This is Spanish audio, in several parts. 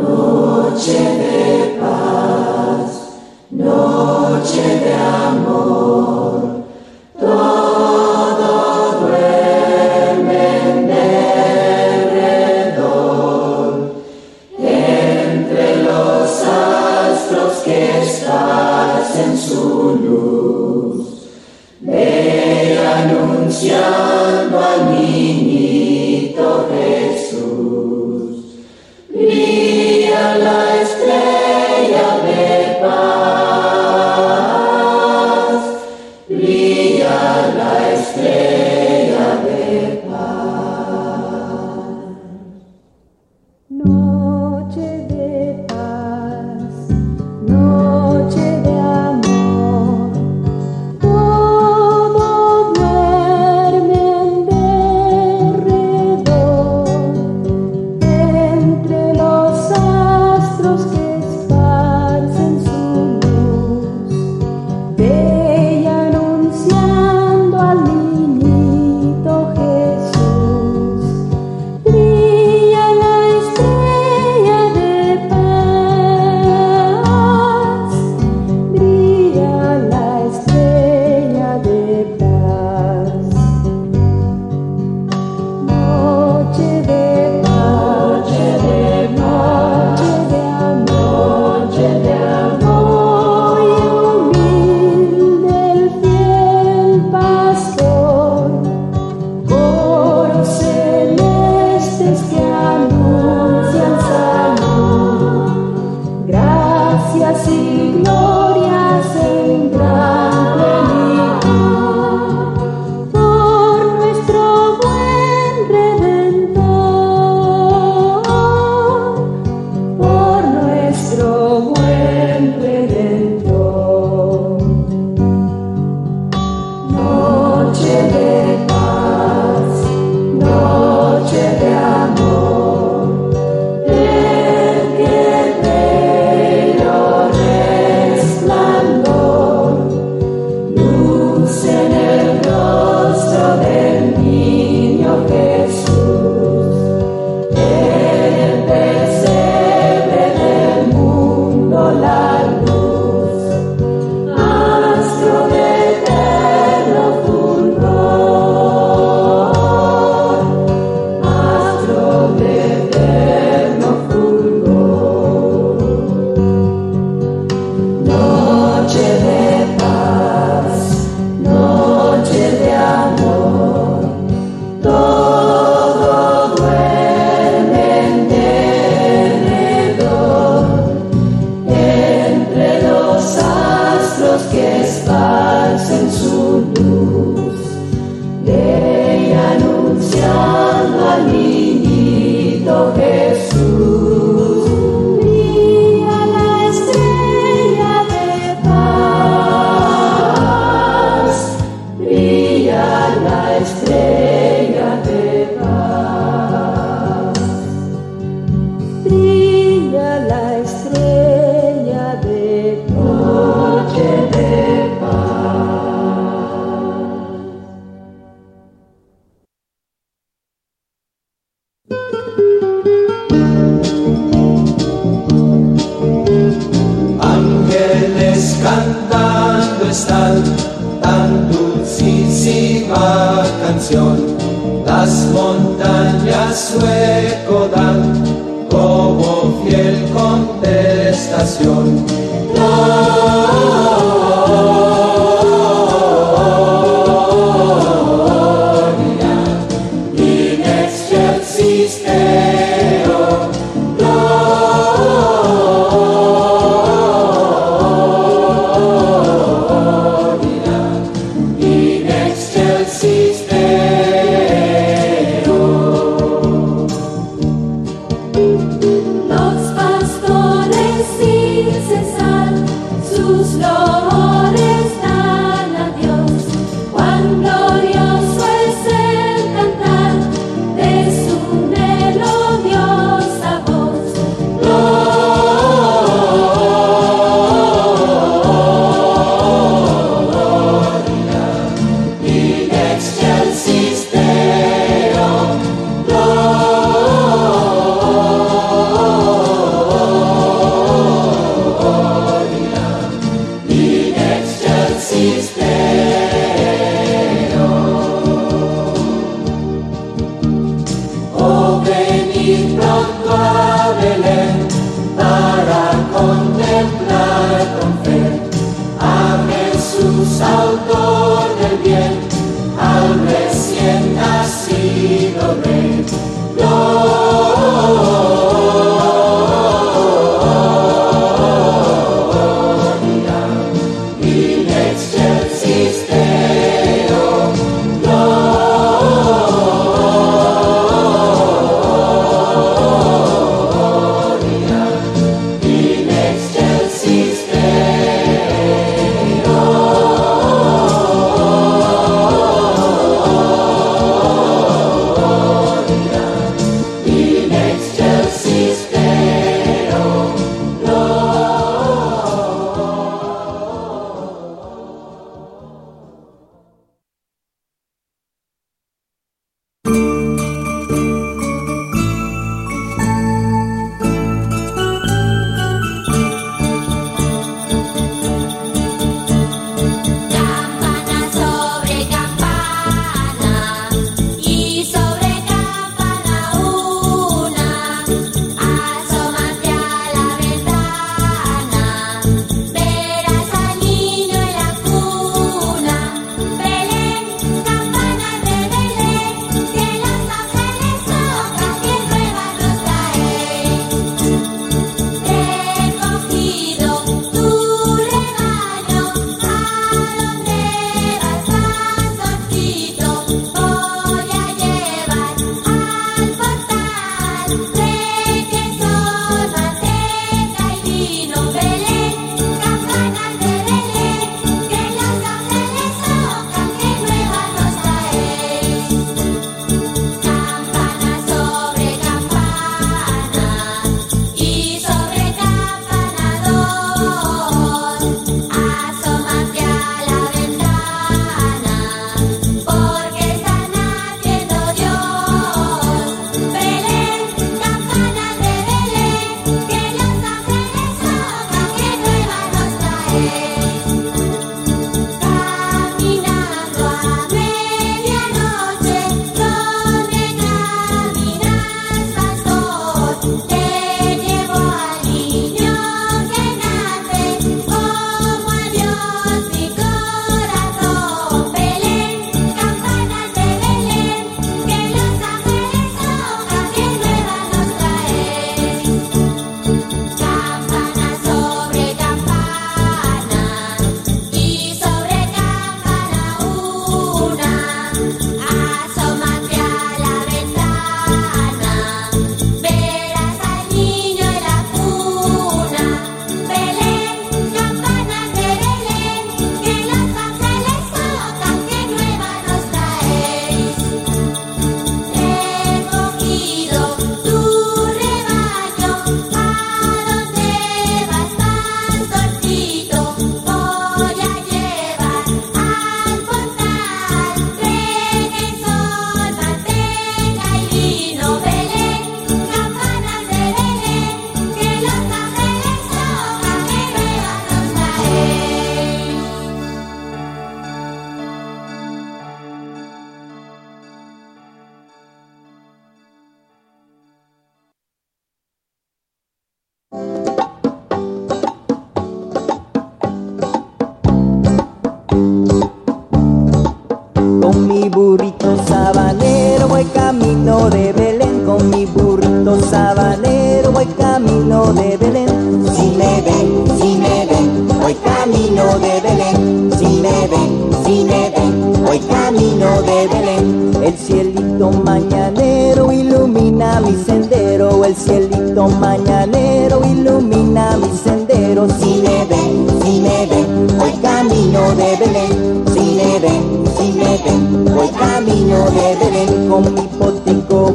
noche de paz, noche de amor. las montañas suenan.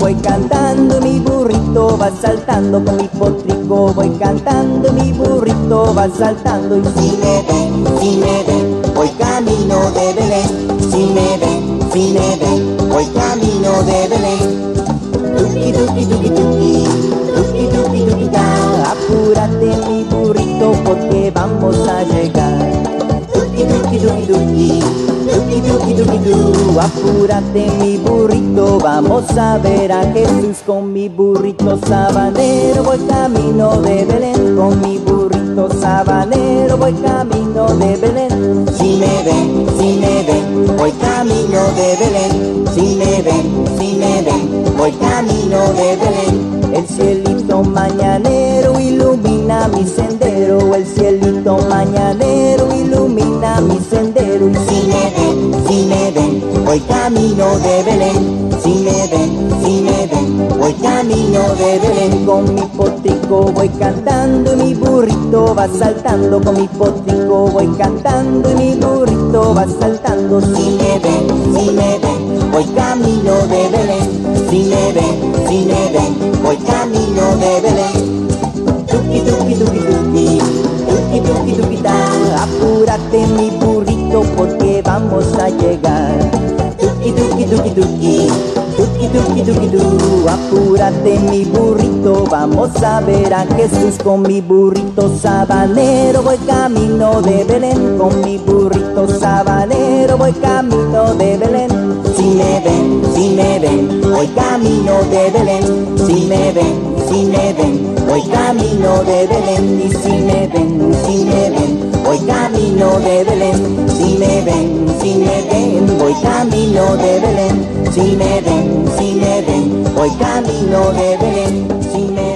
Voy cantando, mi burrito va saltando. Con mi potrico voy cantando, mi burrito va saltando. Y si me ven, si me ven, voy camino de Belén. Si me ven, si me ven, voy camino de Belén. Apúrate mi burrito, vamos a ver a Jesús con mi burrito sabanero. Voy camino de Belén con mi burrito sabanero. Voy camino de Belén. Si me ven, si me ven, voy camino de Belén. Si me ven, si me ven, voy camino de Belén. El cielito camino de Belén. Si me ven, si me ven, voy camino de Belén. Con mi potrico voy cantando y mi burrito va saltando. Con mi potrico voy cantando y mi burrito va saltando. Si me ven, si me ven, voy camino de Belén. Si me ven, si me ven, voy camino de Belén. Tuki, tuki, tuki, tuki, tuki, tuki, tuki, ta. Apúrate mi burrito porque vamos a llegar. Tuki, tuki, tuki, tuki, tuki, tu. Apúrate mi burrito, vamos a ver a Jesús con mi burrito sabanero. Voy camino de Belén con mi burrito sabanero. Voy camino de Belén. Si me ven, si me ven, voy camino de Belén. Si me ven, si me ven, voy camino de Belén. Si me ven, si me ven, voy camino de Belén. Si me ven, si me ven, voy camino de Belén. Si me ven, si me ven, voy camino de Belén. Si me ven,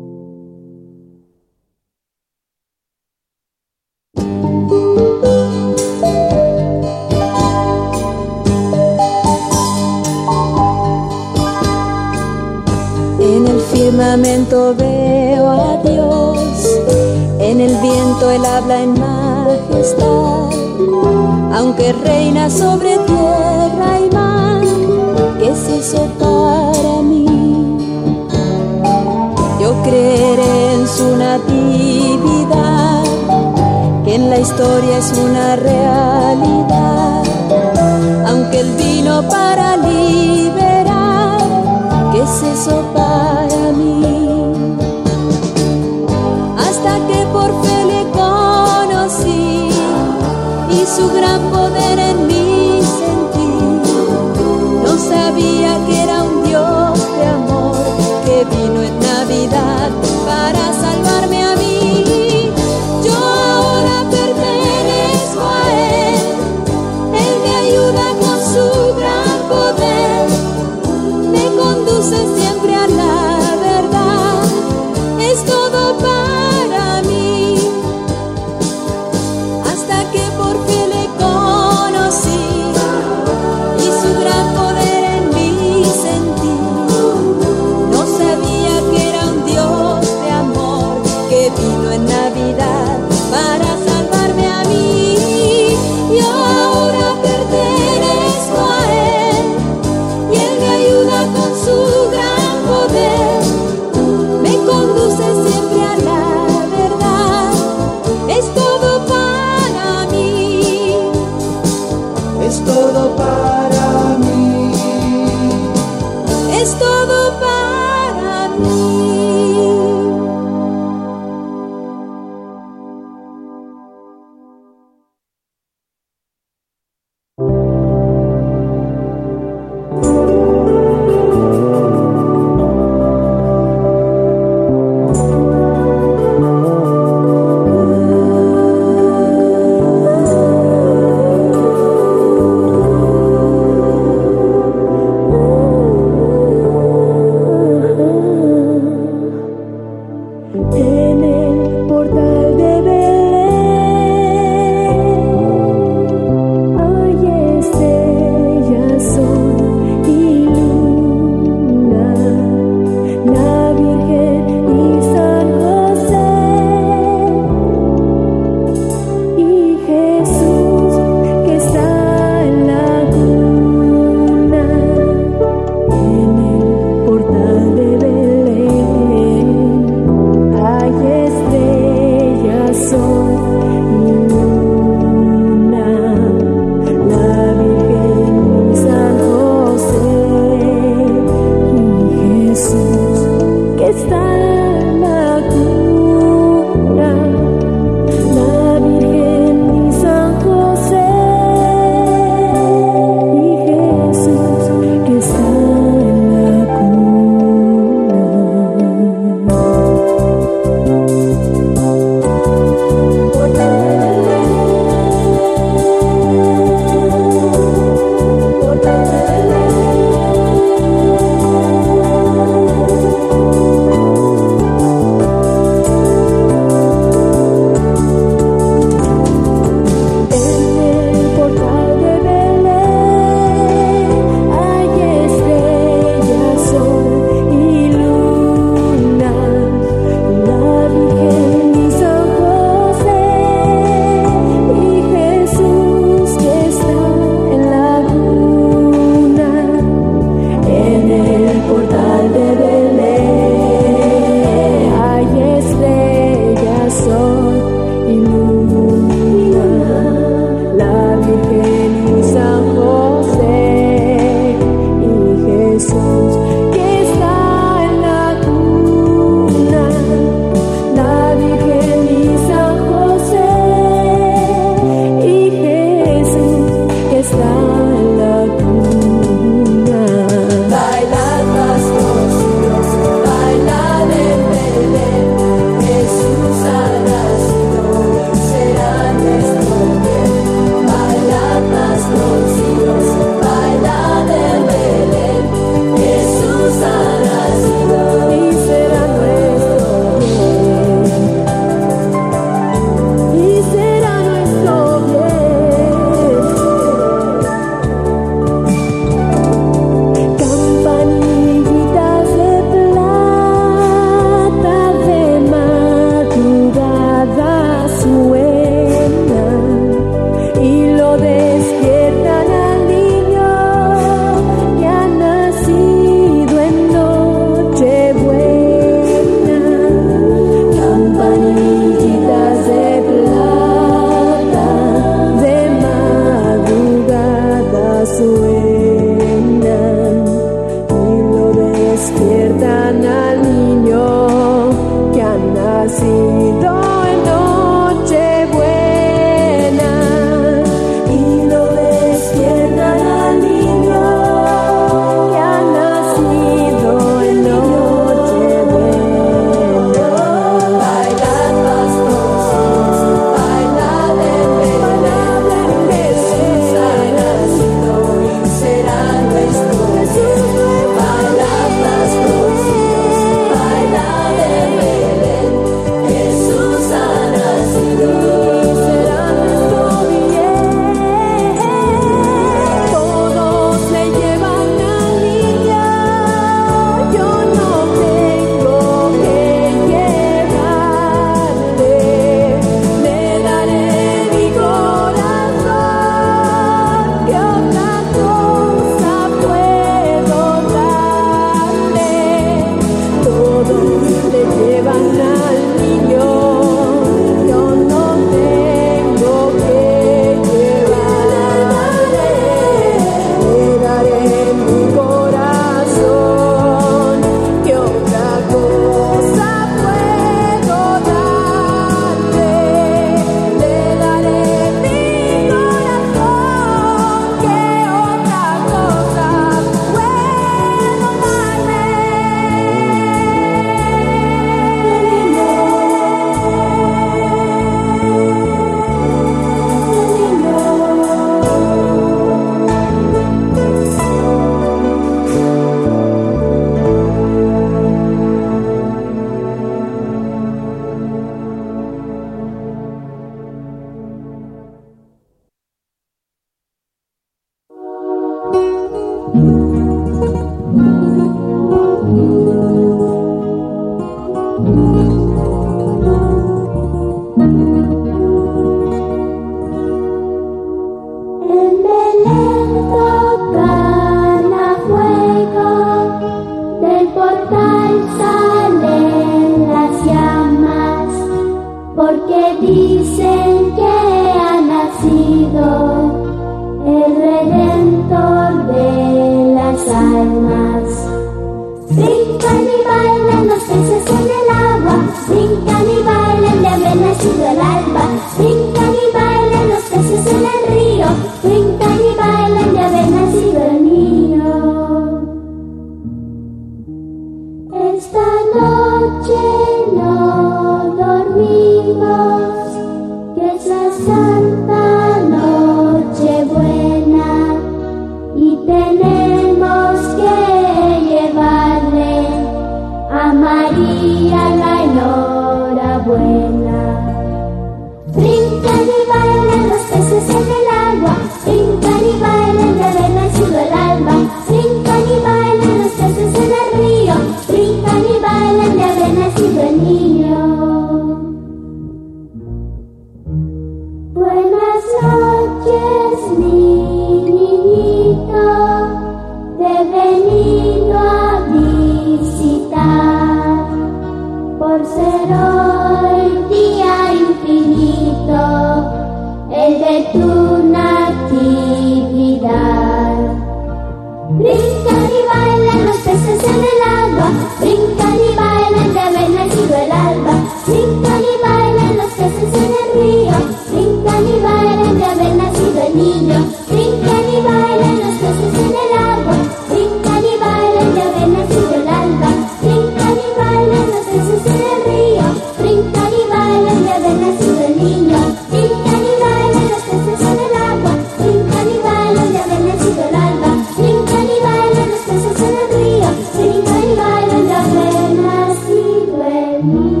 Amen.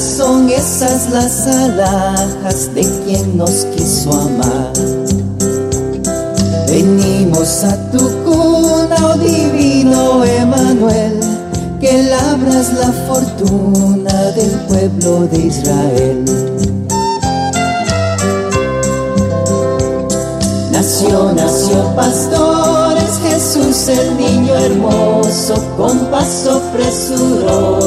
son esas las alhajas de quien nos quiso amar. Venimos a tu cuna, oh divino Emanuel, que labras la fortuna del pueblo de Israel. Nació, nació pastores, Jesús el niño hermoso, con paso presuroso